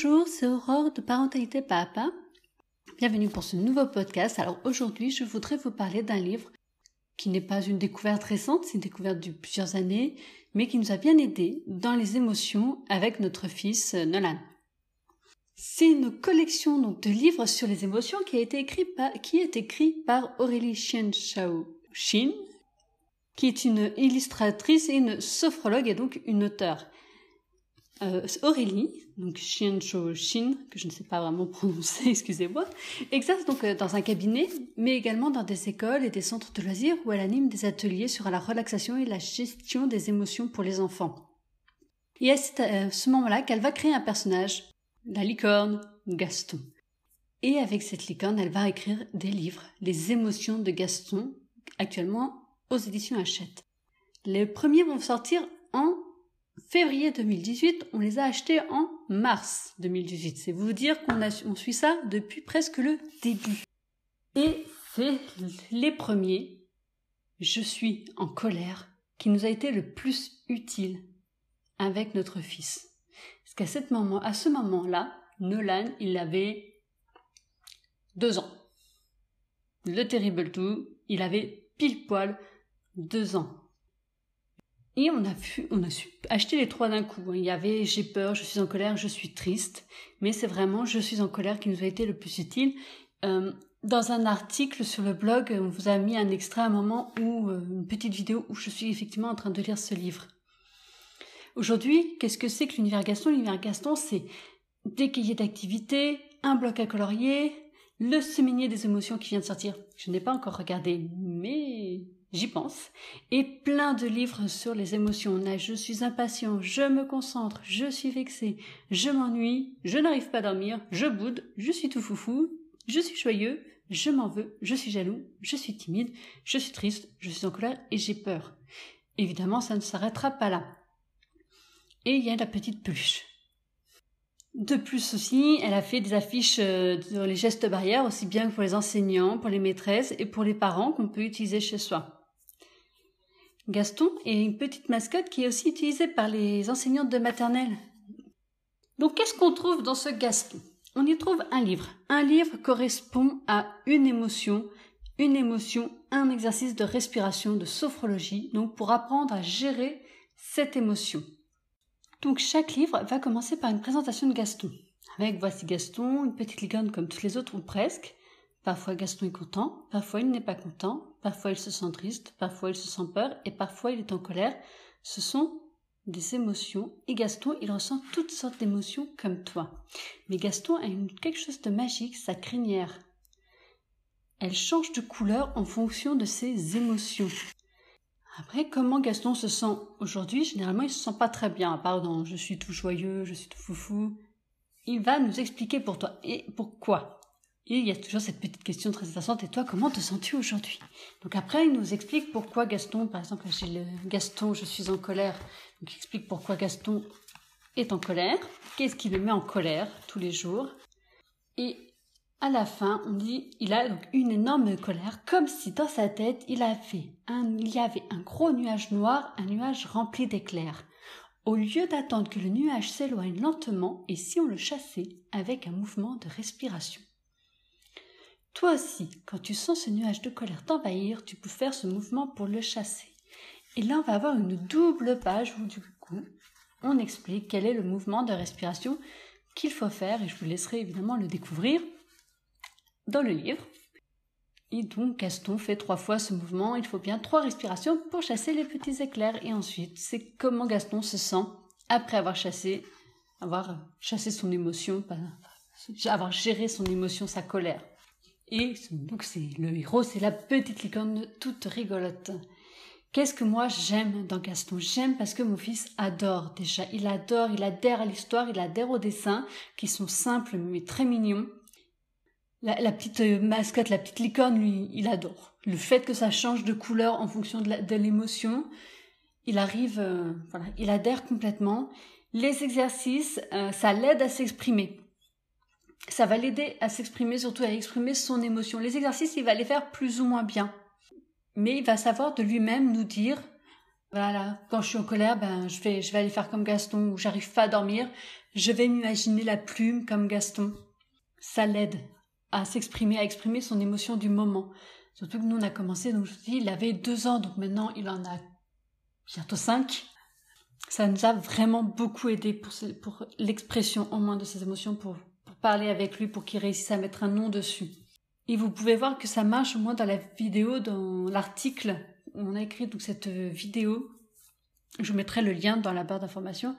Bonjour, c'est Aurore de Parentalité Papa. Bienvenue pour ce nouveau podcast. Alors aujourd'hui, je voudrais vous parler d'un livre qui n'est pas une découverte récente, c'est une découverte de plusieurs années, mais qui nous a bien aidé dans les émotions avec notre fils euh, Nolan. C'est une collection de livres sur les émotions qui est écrit par Aurélie Chen Shao Shin, qui est une illustratrice et une sophrologue et donc une auteure euh, Aurélie, donc Xianzhou Xin, que je ne sais pas vraiment prononcer, excusez-moi, exerce donc euh, dans un cabinet, mais également dans des écoles et des centres de loisirs où elle anime des ateliers sur la relaxation et la gestion des émotions pour les enfants. Et c'est à euh, ce moment-là qu'elle va créer un personnage, la licorne Gaston. Et avec cette licorne, elle va écrire des livres, Les émotions de Gaston, actuellement aux éditions Hachette. Les premiers vont sortir en février 2018, on les a achetés en mars 2018. C'est vous dire qu'on on suit ça depuis presque le début. Et c'est les premiers, je suis en colère, qui nous a été le plus utile avec notre fils. Parce qu'à ce moment, ce moment-là, Nolan, il avait deux ans. Le terrible tout, il avait pile poil deux ans. Et on a, pu, on a su acheter les trois d'un coup. Il y avait j'ai peur, je suis en colère, je suis triste. Mais c'est vraiment je suis en colère qui nous a été le plus utile. Euh, dans un article sur le blog, on vous a mis un extrait à un moment où, euh, une petite vidéo où je suis effectivement en train de lire ce livre. Aujourd'hui, qu'est-ce que c'est que l'univers Gaston? L'univers Gaston, c'est des cahiers d'activité, un bloc à colorier, le séminaire des émotions qui vient de sortir. Je n'ai pas encore regardé, mais j'y pense, et plein de livres sur les émotions. On a je suis impatient, je me concentre, je suis vexé, je m'ennuie, je n'arrive pas à dormir, je boude, je suis tout foufou, je suis joyeux, je m'en veux, je suis jaloux, je suis timide, je suis triste, je suis en colère et j'ai peur. Évidemment, ça ne s'arrêtera pas là. Et il y a la petite peluche. De plus aussi, elle a fait des affiches euh, sur les gestes barrières, aussi bien que pour les enseignants, pour les maîtresses et pour les parents qu'on peut utiliser chez soi. Gaston est une petite mascotte qui est aussi utilisée par les enseignantes de maternelle. Donc qu'est-ce qu'on trouve dans ce Gaston? On y trouve un livre. Un livre correspond à une émotion, une émotion, un exercice de respiration, de sophrologie, donc pour apprendre à gérer cette émotion. Donc chaque livre va commencer par une présentation de Gaston. Avec voici Gaston, une petite licorne comme toutes les autres ou presque, Parfois Gaston est content, parfois il n'est pas content, parfois il se sent triste, parfois il se sent peur et parfois il est en colère. Ce sont des émotions et Gaston il ressent toutes sortes d'émotions comme toi. Mais Gaston a quelque chose de magique, sa crinière. Elle change de couleur en fonction de ses émotions. Après, comment Gaston se sent aujourd'hui? Généralement, il se sent pas très bien. Pardon, je suis tout joyeux, je suis tout foufou. Il va nous expliquer pour toi et pourquoi? Et il y a toujours cette petite question très intéressante. Et toi, comment te sens-tu aujourd'hui? Donc après, il nous explique pourquoi Gaston, par exemple, j'ai le Gaston, je suis en colère. Donc il explique pourquoi Gaston est en colère. Qu'est-ce qui le met en colère tous les jours? Et à la fin, on dit, il a une énorme colère, comme si dans sa tête, il avait un, il y avait un gros nuage noir, un nuage rempli d'éclairs. Au lieu d'attendre que le nuage s'éloigne lentement, et si on le chassait avec un mouvement de respiration. Toi aussi, quand tu sens ce nuage de colère t'envahir, tu peux faire ce mouvement pour le chasser. Et là, on va avoir une double page où du coup, on explique quel est le mouvement de respiration qu'il faut faire et je vous laisserai évidemment le découvrir dans le livre. Et donc Gaston fait trois fois ce mouvement, il faut bien trois respirations pour chasser les petits éclairs. Et ensuite, c'est comment Gaston se sent après avoir chassé, avoir chassé son émotion, avoir géré son émotion, sa colère. Et donc c'est le héros, c'est la petite licorne toute rigolote. Qu'est-ce que moi j'aime dans Gaston? J'aime parce que mon fils adore déjà. Il adore, il adhère à l'histoire, il adhère aux dessins qui sont simples mais très mignons. La, petite mascotte, la petite licorne, lui, il adore. Le fait que ça change de couleur en fonction de l'émotion, il arrive, euh, voilà, il adhère complètement. Les exercices, euh, ça l'aide à s'exprimer ça va l'aider à s'exprimer, surtout à exprimer son émotion. Les exercices, il va les faire plus ou moins bien. Mais il va savoir de lui-même nous dire Voilà, quand je suis en colère, ben je vais, je vais aller faire comme Gaston, ou j'arrive pas à dormir, je vais m'imaginer la plume comme Gaston. Ça l'aide à s'exprimer, à exprimer son émotion du moment. Surtout que nous, on a commencé, donc je vous dis, il avait deux ans, donc maintenant il en a bientôt cinq. Ça nous a vraiment beaucoup aidé pour, pour l'expression au moins de ses émotions, pour parler avec lui, pour qu'il réussisse à mettre un nom dessus. Et vous pouvez voir que ça marche au moins dans la vidéo, dans l'article où on a écrit donc cette vidéo. Je vous mettrai le lien dans la barre d'information.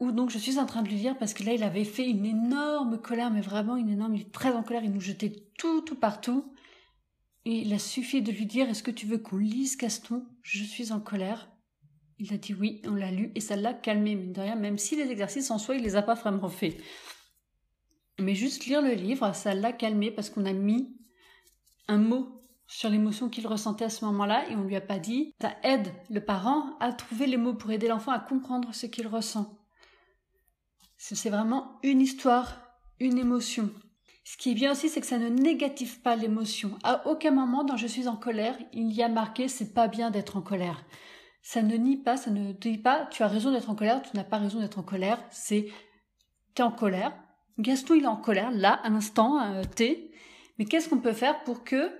Où donc je suis en train de lui lire parce que là il avait fait une énorme colère, mais vraiment une énorme, il est très en colère, il nous jetait tout, tout partout. Et il a suffi de lui dire Est-ce que tu veux qu'on lise Gaston? Je suis en colère. Il a dit oui, on l'a lu et ça l'a calmé, mine même si les exercices en soi, il les a pas vraiment fait. Mais juste lire le livre, ça l'a calmé parce qu'on a mis un mot sur l'émotion qu'il ressentait à ce moment-là et on lui a pas dit. Ça aide le parent à trouver les mots pour aider l'enfant à comprendre ce qu'il ressent. C'est vraiment une histoire, une émotion. Ce qui est bien aussi, c'est que ça ne négative pas l'émotion. À aucun moment dans Je suis en colère, il y a marqué c'est pas bien d'être en colère. Ça ne nie pas, ça ne dit pas tu as raison d'être en colère, tu n'as pas raison d'être en colère. C'est tu es en colère, Gaston, il est en colère, là, à l'instant euh, T. Mais qu'est-ce qu'on peut faire pour que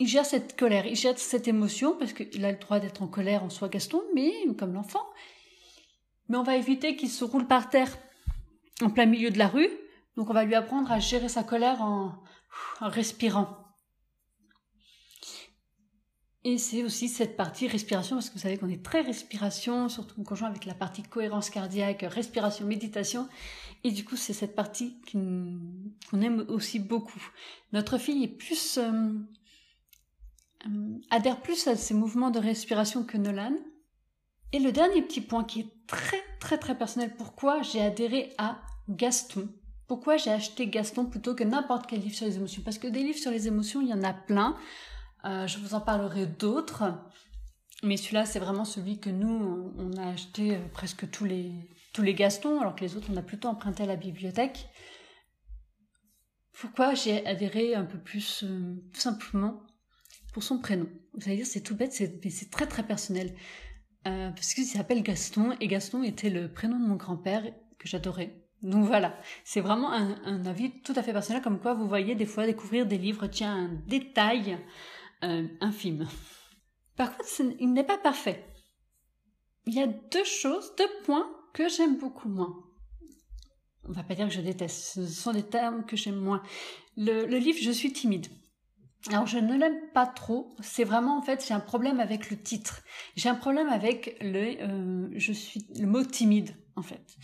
il gère cette colère, il gère cette émotion, parce qu'il a le droit d'être en colère en soi, Gaston, mais comme l'enfant. Mais on va éviter qu'il se roule par terre en plein milieu de la rue. Donc on va lui apprendre à gérer sa colère en respirant. Et c'est aussi cette partie respiration, parce que vous savez qu'on est très respiration, surtout en conjoint avec la partie cohérence cardiaque, respiration, méditation. Et du coup, c'est cette partie qu'on aime aussi beaucoup. Notre fille euh, euh, adhère plus à ces mouvements de respiration que Nolan. Et le dernier petit point qui est très très très personnel, pourquoi j'ai adhéré à Gaston? Pourquoi j'ai acheté Gaston plutôt que n'importe quel livre sur les émotions? Parce que des livres sur les émotions, il y en a plein. Euh, je vous en parlerai d'autres. Mais celui-là, c'est vraiment celui que nous, on a acheté euh, presque tous les, tous les Gastons, alors que les autres, on a plutôt emprunté à la bibliothèque. Pourquoi j'ai adhéré un peu plus euh, simplement pour son prénom? Vous allez dire, c'est tout bête, mais c'est très très personnel. parce qu'il s'appelle Gaston, et Gaston était le prénom de mon grand-père que j'adorais. Donc voilà, c'est vraiment un, un, avis tout à fait personnel, comme quoi vous voyez des fois découvrir des livres, tiens, un détail euh, infime. Par contre, il n'est pas parfait. Il y a deux choses, deux points que j'aime beaucoup moins. On va pas dire que je déteste, ce sont des termes que j'aime moins. Le, livre Je suis timide. Alors je ne l'aime pas trop. C'est vraiment en fait j'ai un problème avec le titre. J'ai un problème avec le euh, je suis le mot timide en fait.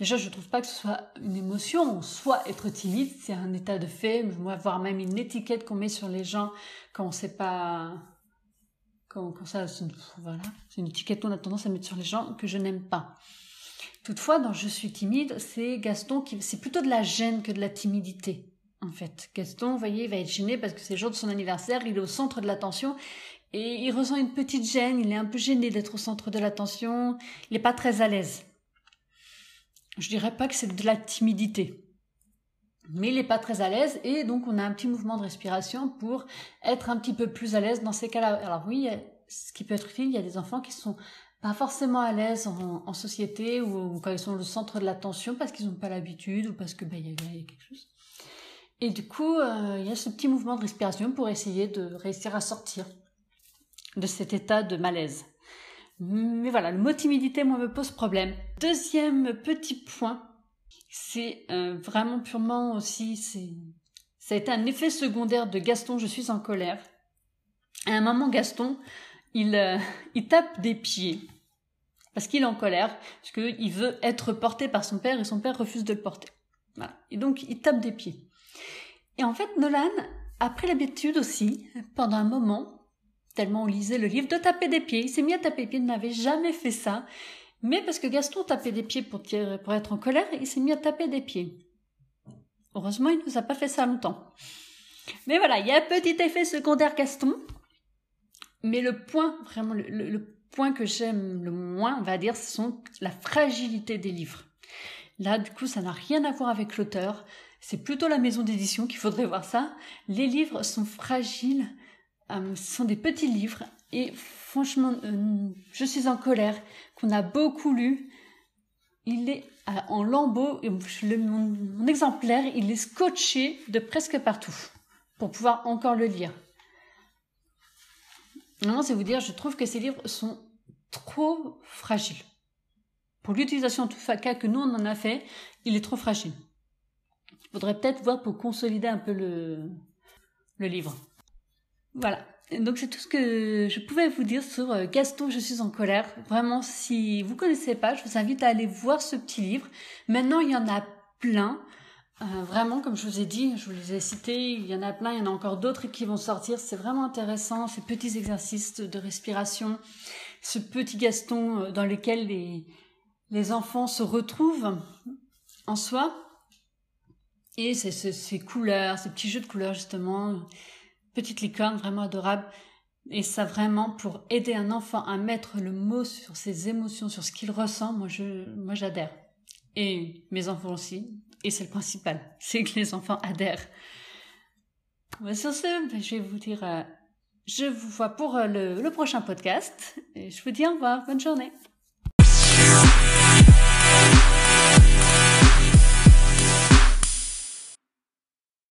Déjà, je ne trouve pas que ce soit une émotion. Soit être timide, c'est un état de fait, voire même une étiquette qu'on met sur les gens quand on sait pas. Quand, ça, c'est une étiquette qu'on a tendance à mettre sur les gens que je n'aime pas. Toutefois, dans Je suis timide, c'est Gaston qui, c'est plutôt de la gêne que de la timidité, en fait. Gaston, vous voyez, il va être gêné parce que c'est le jour de son anniversaire, il est au centre de l'attention et il ressent une petite gêne, il est un peu gêné d'être au centre de l'attention, il n'est pas très à l'aise. Je dirais pas que c'est de la timidité. Mais il n'est pas très à l'aise et donc on a un petit mouvement de respiration pour être un petit peu plus à l'aise dans ces cas-là. Alors oui, ce qui peut être utile, il y a des enfants qui sont pas forcément à l'aise en, société ou, quand ils sont le centre de l'attention parce qu'ils n'ont pas l'habitude ou parce que ben, il y, a quelque chose. Et du coup, euh, il y a ce petit mouvement de respiration pour essayer de réussir à sortir de cet état de malaise. Mais voilà, le mot timidité, moi, me pose problème. Deuxième petit point, c'est euh, vraiment purement aussi, c'est, ça a été un effet secondaire de Gaston, je suis en colère. À un moment, Gaston, il, euh, il tape des pieds parce qu'il est en colère, parce qu'il veut être porté par son père et son père refuse de le porter. Voilà. Et donc, il tape des pieds. Et en fait, Nolan a pris l'habitude aussi, pendant un moment, tellement on lisait le livre, de taper des pieds. Il s'est mis à taper des pieds, il n'avait jamais fait ça. Mais parce que Gaston tapait des pieds pour, pour être en colère, il s'est mis à taper des pieds. Heureusement, il ne nous a pas fait ça longtemps. Mais voilà, il y a un petit effet secondaire Gaston. Mais le point, vraiment, le, point que j'aime le moins, on va dire, ce sont la fragilité des livres. Là, du coup, ça n'a rien à voir avec l'auteur. C'est plutôt la maison d'édition qu'il faudrait voir ça. Les livres sont fragiles, euh, ce sont des petits livres Et franchement, je suis en colère, qu'on a beaucoup lu. Il est en lambeaux, mon exemplaire, il est scotché de presque partout pour pouvoir encore le lire. Non, c'est vous dire, je trouve que ces livres sont trop fragiles. Pour l'utilisation tout cas que nous on en a fait, il est trop fragile. Il faudrait peut-être voir pour consolider un peu le livre. Voilà. Donc c'est tout ce que je pouvais vous dire sur euh, Gaston, je suis en colère. Vraiment, si vous connaissez pas, je vous invite à aller voir ce petit livre. Maintenant, il y en a plein. Euh, vraiment, comme je vous ai dit, je vous les ai cités, il y en a plein, il y en a encore d'autres qui vont sortir. C'est vraiment intéressant, ces petits exercices de respiration, ce petit Gaston euh, dans lequel les, les enfants se retrouvent en soi. Et ces couleurs, ces petits jeux de couleurs justement, petite licorne vraiment adorable. Et ça vraiment pour aider un enfant à mettre le mot sur ses émotions, sur ce qu'il ressent, moi je, moi j'adhère. Et mes enfants aussi. Et c'est le principal, c'est que les enfants adhèrent. Sur ce, ben, je vais vous dire, euh, je vous vois pour euh, le, le prochain podcast. Et je vous dis au revoir, bonne journée.